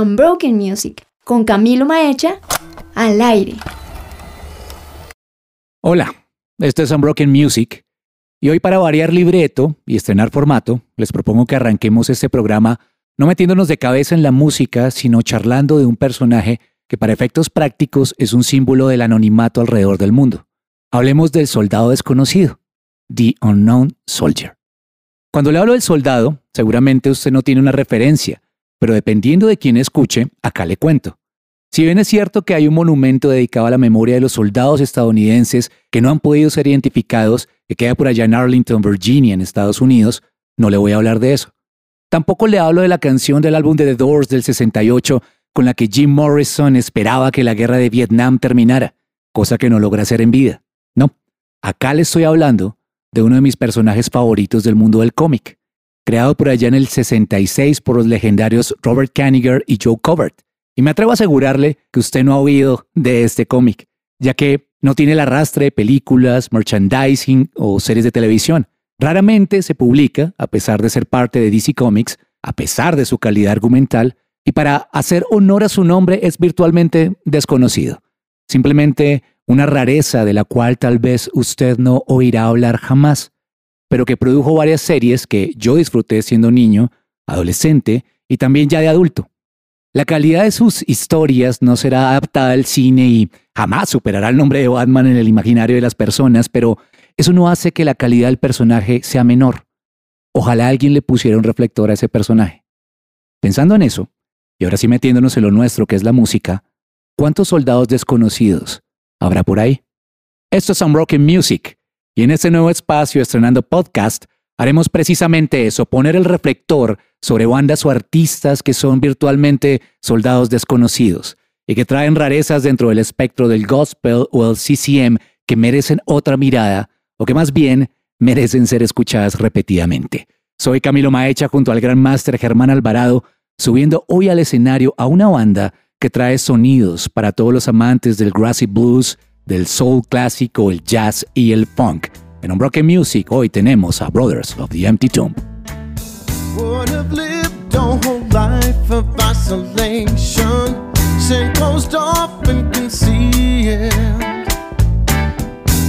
Unbroken Music con Camilo Maecha al aire. Hola, esto es Unbroken Music y hoy para variar libreto y estrenar formato, les propongo que arranquemos este programa no metiéndonos de cabeza en la música, sino charlando de un personaje que para efectos prácticos es un símbolo del anonimato alrededor del mundo. Hablemos del soldado desconocido, The Unknown Soldier. Cuando le hablo del soldado, seguramente usted no tiene una referencia, pero dependiendo de quién escuche, acá le cuento. Si bien es cierto que hay un monumento dedicado a la memoria de los soldados estadounidenses que no han podido ser identificados, que queda por allá en Arlington, Virginia, en Estados Unidos, no le voy a hablar de eso. Tampoco le hablo de la canción del álbum de The Doors del 68 con la que Jim Morrison esperaba que la guerra de Vietnam terminara, cosa que no logra hacer en vida. No, acá le estoy hablando de uno de mis personajes favoritos del mundo del cómic, creado por allá en el 66 por los legendarios Robert Kaniger y Joe Covert. Y me atrevo a asegurarle que usted no ha oído de este cómic, ya que no tiene el arrastre de películas, merchandising o series de televisión. Raramente se publica, a pesar de ser parte de DC Comics, a pesar de su calidad argumental, y para hacer honor a su nombre es virtualmente desconocido. Simplemente una rareza de la cual tal vez usted no oirá hablar jamás, pero que produjo varias series que yo disfruté siendo niño, adolescente y también ya de adulto. La calidad de sus historias no será adaptada al cine y jamás superará el nombre de Batman en el imaginario de las personas, pero eso no hace que la calidad del personaje sea menor. Ojalá alguien le pusiera un reflector a ese personaje. Pensando en eso, y ahora sí metiéndonos en lo nuestro que es la música, ¿cuántos soldados desconocidos habrá por ahí? Esto es Unbroken Music, y en este nuevo espacio estrenando podcast, haremos precisamente eso, poner el reflector sobre bandas o artistas que son virtualmente soldados desconocidos y que traen rarezas dentro del espectro del gospel o el CCM que merecen otra mirada o que más bien merecen ser escuchadas repetidamente. Soy Camilo Maecha junto al gran máster Germán Alvarado subiendo hoy al escenario a una banda que trae sonidos para todos los amantes del grassy blues, del soul clásico, el jazz y el funk. En Unbroken Music hoy tenemos a Brothers of the Empty Tomb.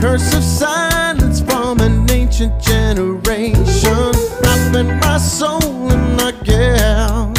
Curse of silence from an ancient generation, wrapping my soul in a guilt.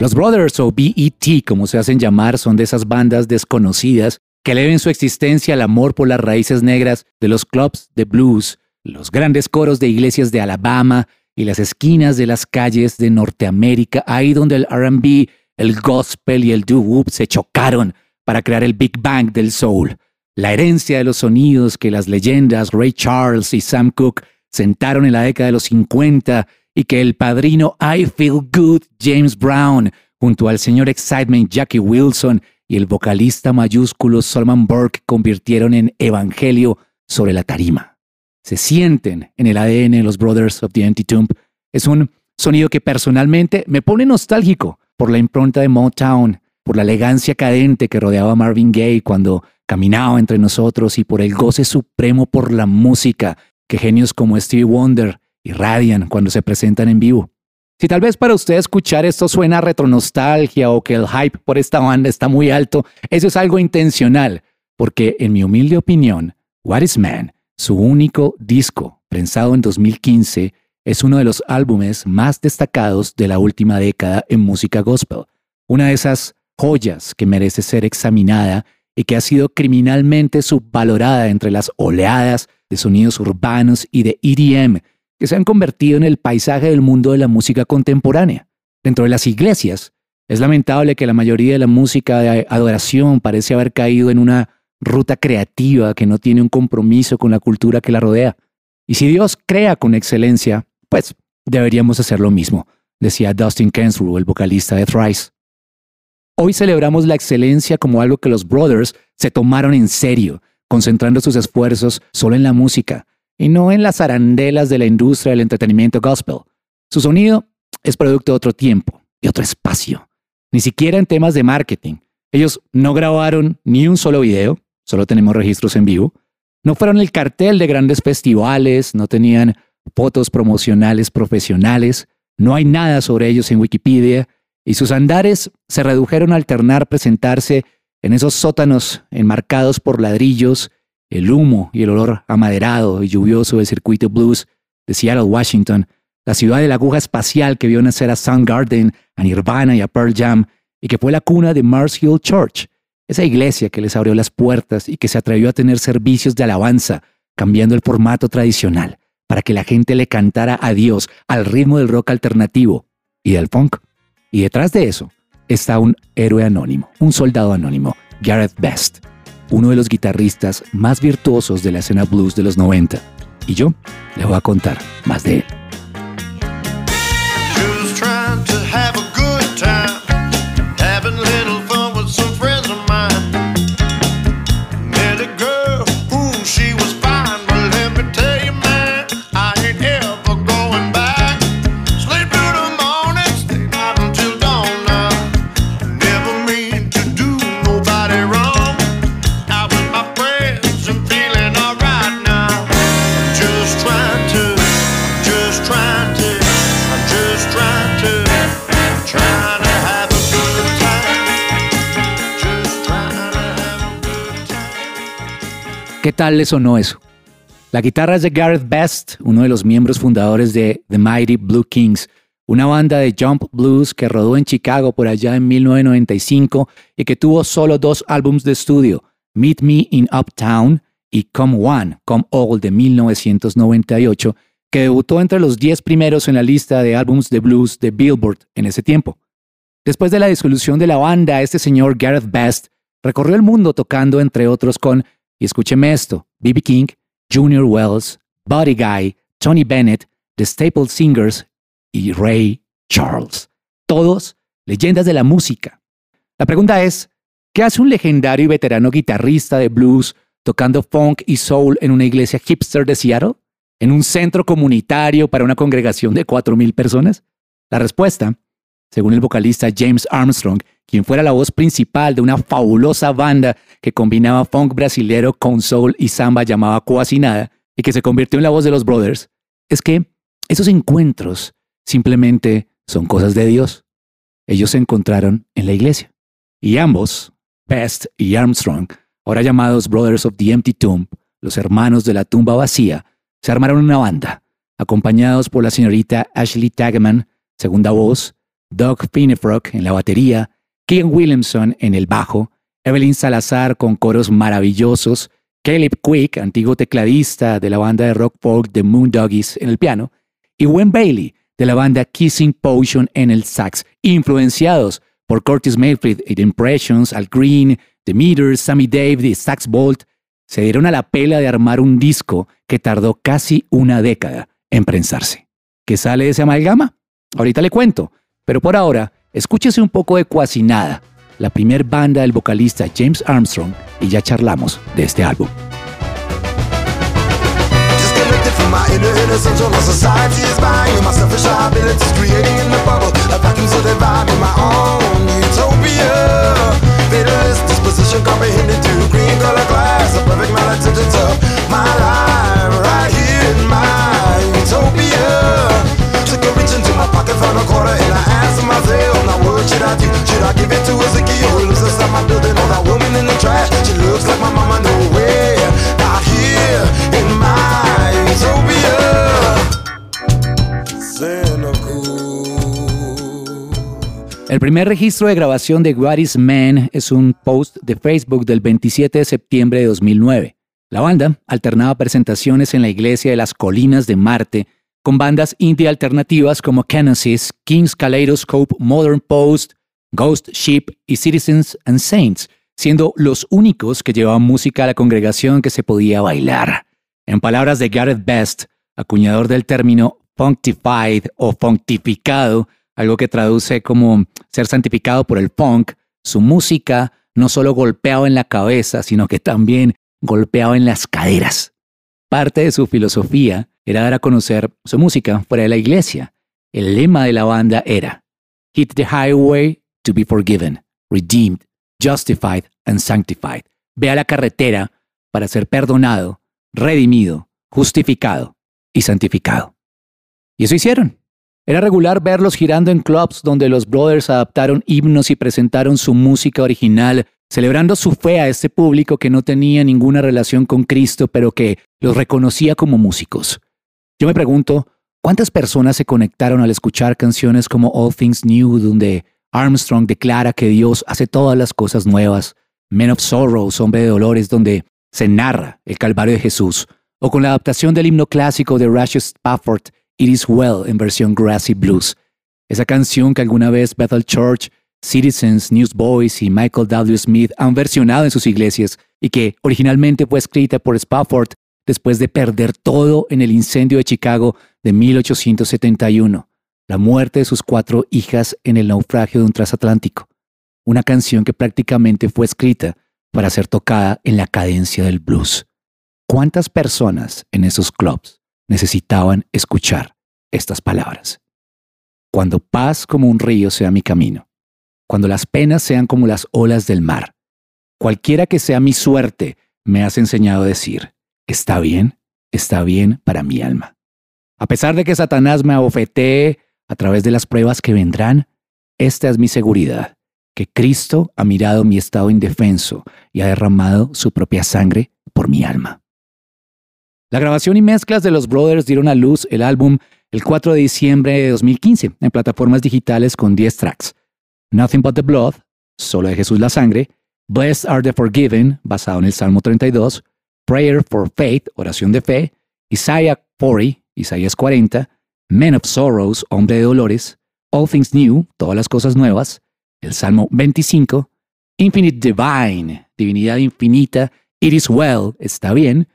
Los Brothers o BET, como se hacen llamar, son de esas bandas desconocidas que eleven su existencia al amor por las raíces negras de los clubs de blues, los grandes coros de iglesias de Alabama y las esquinas de las calles de Norteamérica, ahí donde el RB, el gospel y el doo-wop se chocaron para crear el Big Bang del soul. La herencia de los sonidos que las leyendas Ray Charles y Sam Cooke sentaron en la década de los 50 y que el padrino I Feel Good James Brown, junto al señor Excitement Jackie Wilson y el vocalista mayúsculo Solomon Burke convirtieron en evangelio sobre la tarima. Se sienten en el ADN de los Brothers of the Empty Tomb. Es un sonido que personalmente me pone nostálgico por la impronta de Motown, por la elegancia cadente que rodeaba a Marvin Gaye cuando caminaba entre nosotros y por el goce supremo por la música que genios como Stevie Wonder irradian cuando se presentan en vivo. Si tal vez para usted escuchar esto suena a retronostalgia o que el hype por esta banda está muy alto, eso es algo intencional, porque en mi humilde opinión, What is Man, su único disco, prensado en 2015, es uno de los álbumes más destacados de la última década en música gospel, una de esas joyas que merece ser examinada y que ha sido criminalmente subvalorada entre las oleadas de sonidos urbanos y de EDM que se han convertido en el paisaje del mundo de la música contemporánea. Dentro de las iglesias, es lamentable que la mayoría de la música de adoración parece haber caído en una ruta creativa que no tiene un compromiso con la cultura que la rodea. Y si Dios crea con excelencia, pues deberíamos hacer lo mismo, decía Dustin Kensrue, el vocalista de Thrice. Hoy celebramos la excelencia como algo que los brothers se tomaron en serio, concentrando sus esfuerzos solo en la música y no en las arandelas de la industria del entretenimiento gospel. Su sonido es producto de otro tiempo y otro espacio, ni siquiera en temas de marketing. Ellos no grabaron ni un solo video, solo tenemos registros en vivo, No fueron el cartel de grandes festivales, no tenían fotos promocionales profesionales, no hay nada sobre ellos en Wikipedia, y sus andares se redujeron a alternar presentarse en esos sótanos enmarcados por ladrillos, el humo y el olor amaderado y lluvioso del circuito blues de Seattle, Washington, la ciudad de la aguja espacial que vio nacer a Soundgarden, a Nirvana y a Pearl Jam, y que fue la cuna de Mars Hill Church, esa iglesia que les abrió las puertas y que se atrevió a tener servicios de alabanza, cambiando el formato tradicional, para que la gente le cantara a Dios al ritmo del rock alternativo y del funk. Y detrás de eso está un héroe anónimo, un soldado anónimo, Gareth Best, uno de los guitarristas más virtuosos de la escena blues de los 90. Y yo le voy a contar más de él. ¿Qué tal le sonó eso? La guitarra es de Gareth Best, uno de los miembros fundadores de The Mighty Blue Kings, una banda de jump blues que rodó en Chicago por allá en 1995 y que tuvo solo dos álbumes de estudio, Meet Me in Uptown y Come One, Come All de 1998, que debutó entre los 10 primeros en la lista de álbumes de blues de Billboard en ese tiempo. Después de la disolución de la banda, este señor Gareth Best recorrió el mundo tocando entre otros con y escúcheme esto, B.B. King, Junior Wells, Buddy Guy, Tony Bennett, The Staple Singers y Ray Charles. Todos leyendas de la música. La pregunta es, ¿qué hace un legendario y veterano guitarrista de blues tocando funk y soul en una iglesia hipster de Seattle? ¿En un centro comunitario para una congregación de 4.000 personas? La respuesta, según el vocalista James Armstrong, quien fuera la voz principal de una fabulosa banda que combinaba funk brasilero con soul y samba llamada Coacinada y que se convirtió en la voz de los Brothers, es que esos encuentros simplemente son cosas de Dios. Ellos se encontraron en la iglesia. Y ambos, Best y Armstrong, ahora llamados Brothers of the Empty Tomb, los hermanos de la tumba vacía, se armaron una banda, acompañados por la señorita Ashley Tagaman, segunda voz, Doug Finnefrock en la batería Keegan Williamson en el bajo, Evelyn Salazar con coros maravillosos, Caleb Quick, antiguo tecladista de la banda de rock folk The Moondoggies en el piano, y Wayne Bailey de la banda Kissing Potion en el sax, influenciados por Curtis Mayfield y The Impressions, Al Green, The Meters, Sammy Dave y Sax Bolt, se dieron a la pela de armar un disco que tardó casi una década en prensarse. ¿Qué sale de esa amalgama? Ahorita le cuento, pero por ahora Escúchese un poco de Cuasi Nada, la primer banda del vocalista James Armstrong, y ya charlamos de este álbum. El primer registro de grabación de What is Man es un post de Facebook del 27 de septiembre de 2009. La banda alternaba presentaciones en la iglesia de las colinas de Marte con bandas indie alternativas como Genesis, King's Kaleidoscope, Modern Post, Ghost Ship y Citizens and Saints, siendo los únicos que llevaban música a la congregación que se podía bailar. En palabras de Gareth Best, acuñador del término functified o functificado, algo que traduce como ser santificado por el funk, su música no solo golpeaba en la cabeza, sino que también golpeaba en las caderas. Parte de su filosofía era dar a conocer su música fuera de la iglesia. El lema de la banda era Hit the highway to be forgiven, redeemed, justified and sanctified. Ve a la carretera para ser perdonado, redimido, justificado y santificado. Y eso hicieron. Era regular verlos girando en clubs donde los brothers adaptaron himnos y presentaron su música original, celebrando su fe a este público que no tenía ninguna relación con Cristo, pero que los reconocía como músicos. Yo me pregunto, ¿cuántas personas se conectaron al escuchar canciones como All Things New, donde Armstrong declara que Dios hace todas las cosas nuevas, Men of Sorrows, Hombre de Dolores, donde se narra el Calvario de Jesús, o con la adaptación del himno clásico de Rashes Spafford, It Is Well en versión Grassy Blues. Esa canción que alguna vez Bethel Church, Citizens, Newsboys y Michael W. Smith han versionado en sus iglesias y que originalmente fue escrita por Spafford después de perder todo en el incendio de Chicago de 1871, la muerte de sus cuatro hijas en el naufragio de un transatlántico. Una canción que prácticamente fue escrita para ser tocada en la cadencia del blues. ¿Cuántas personas en esos clubs necesitaban escuchar estas palabras. Cuando paz como un río sea mi camino, cuando las penas sean como las olas del mar, cualquiera que sea mi suerte, me has enseñado a decir, está bien, está bien para mi alma. A pesar de que Satanás me abofetee a través de las pruebas que vendrán, esta es mi seguridad, que Cristo ha mirado mi estado indefenso y ha derramado su propia sangre por mi alma. La grabación y mezclas de los Brothers dieron a luz el álbum el 4 de diciembre de 2015 en plataformas digitales con 10 tracks. Nothing But the Blood, solo de Jesús la sangre, Blessed Are the Forgiven, basado en el Salmo 32, Prayer for Faith, oración de fe, Isaiah 40, Isaías 40, Men of Sorrows, hombre de dolores, All Things New, todas las cosas nuevas, el Salmo 25, Infinite Divine, divinidad infinita, It is well, está bien,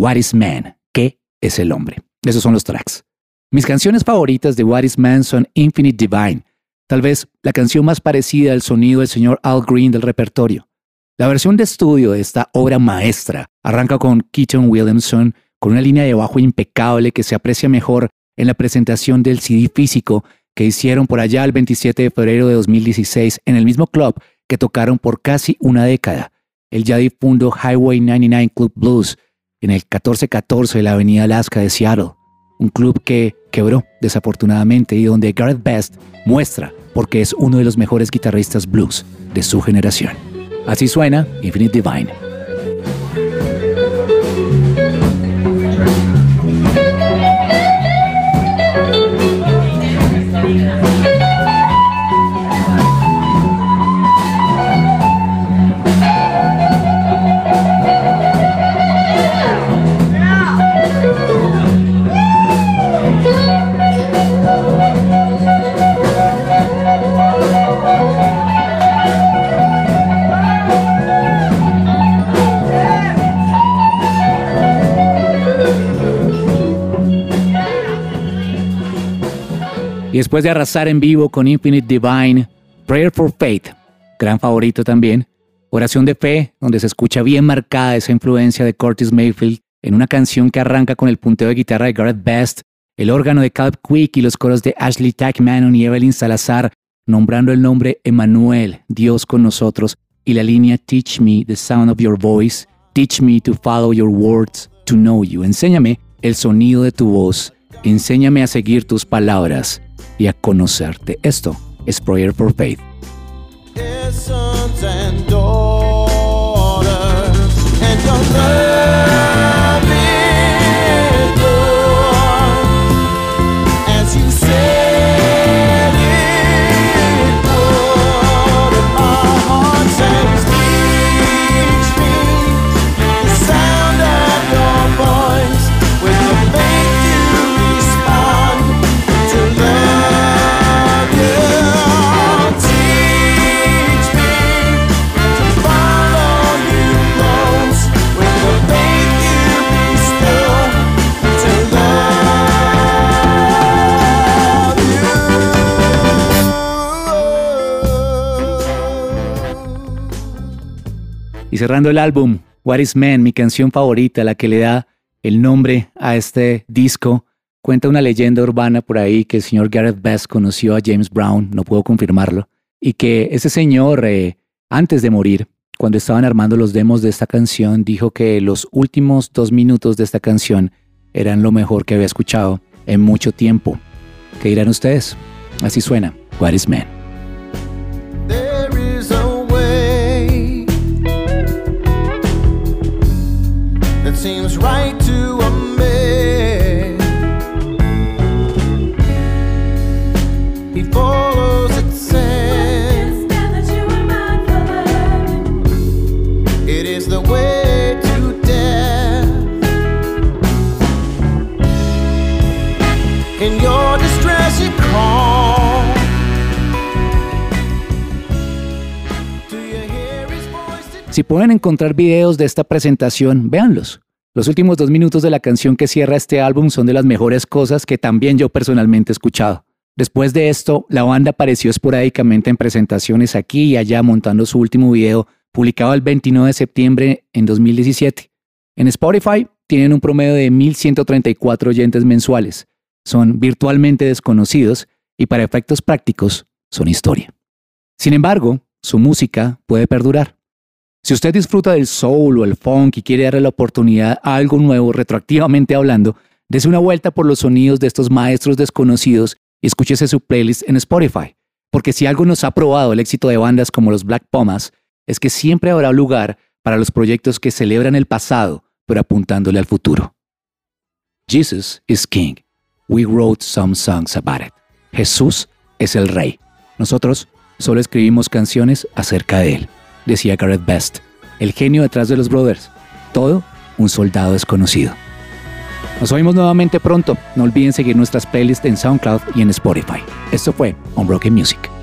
What is Man? ¿Qué es el hombre? Esos son los tracks. Mis canciones favoritas de What is Man son Infinite Divine, tal vez la canción más parecida al sonido del señor Al Green del repertorio. La versión de estudio de esta obra maestra arranca con Keaton Williamson con una línea de bajo impecable que se aprecia mejor en la presentación del CD físico que hicieron por allá el 27 de febrero de 2016 en el mismo club que tocaron por casi una década, el ya difundo Highway 99 Club Blues, en el 1414 de la Avenida Alaska de Seattle, un club que quebró desafortunadamente y donde Gareth Best muestra porque es uno de los mejores guitarristas blues de su generación. Así suena Infinite Divine. Después de arrasar en vivo con Infinite Divine, Prayer for Faith, gran favorito también, Oración de Fe, donde se escucha bien marcada esa influencia de Curtis Mayfield en una canción que arranca con el punteo de guitarra de Gareth Best, el órgano de Caleb Quick y los coros de Ashley Tackman y Evelyn Salazar, nombrando el nombre Emmanuel, Dios con nosotros, y la línea Teach me the sound of your voice, teach me to follow your words, to know you. Enséñame el sonido de tu voz, enséñame a seguir tus palabras y a conocerte. Esto es Prayer for Faith. Cerrando el álbum, What is Man, mi canción favorita, la que le da el nombre a este disco, cuenta una leyenda urbana por ahí que el señor Gareth Best conoció a James Brown, no puedo confirmarlo, y que ese señor, eh, antes de morir, cuando estaban armando los demos de esta canción, dijo que los últimos dos minutos de esta canción eran lo mejor que había escuchado en mucho tiempo. ¿Qué dirán ustedes? Así suena, What is Man? Si pueden encontrar videos de esta presentación, véanlos. Los últimos dos minutos de la canción que cierra este álbum son de las mejores cosas que también yo personalmente he escuchado. Después de esto, la banda apareció esporádicamente en presentaciones aquí y allá montando su último video, publicado el 29 de septiembre en 2017. En Spotify tienen un promedio de 1.134 oyentes mensuales. Son virtualmente desconocidos y para efectos prácticos son historia. Sin embargo, su música puede perdurar. Si usted disfruta del soul o el funk y quiere darle la oportunidad a algo nuevo retroactivamente hablando, dese una vuelta por los sonidos de estos maestros desconocidos y escúchese su playlist en Spotify. Porque si algo nos ha probado el éxito de bandas como los Black Pumas, es que siempre habrá lugar para los proyectos que celebran el pasado, pero apuntándole al futuro. Jesus is King. We wrote some songs about it. Jesús es el rey. Nosotros solo escribimos canciones acerca de él, decía Gareth Best, el genio detrás de los Brothers. Todo un soldado desconocido. Nos oímos nuevamente pronto. No olviden seguir nuestras playlists en SoundCloud y en Spotify. Esto fue Unbroken Music.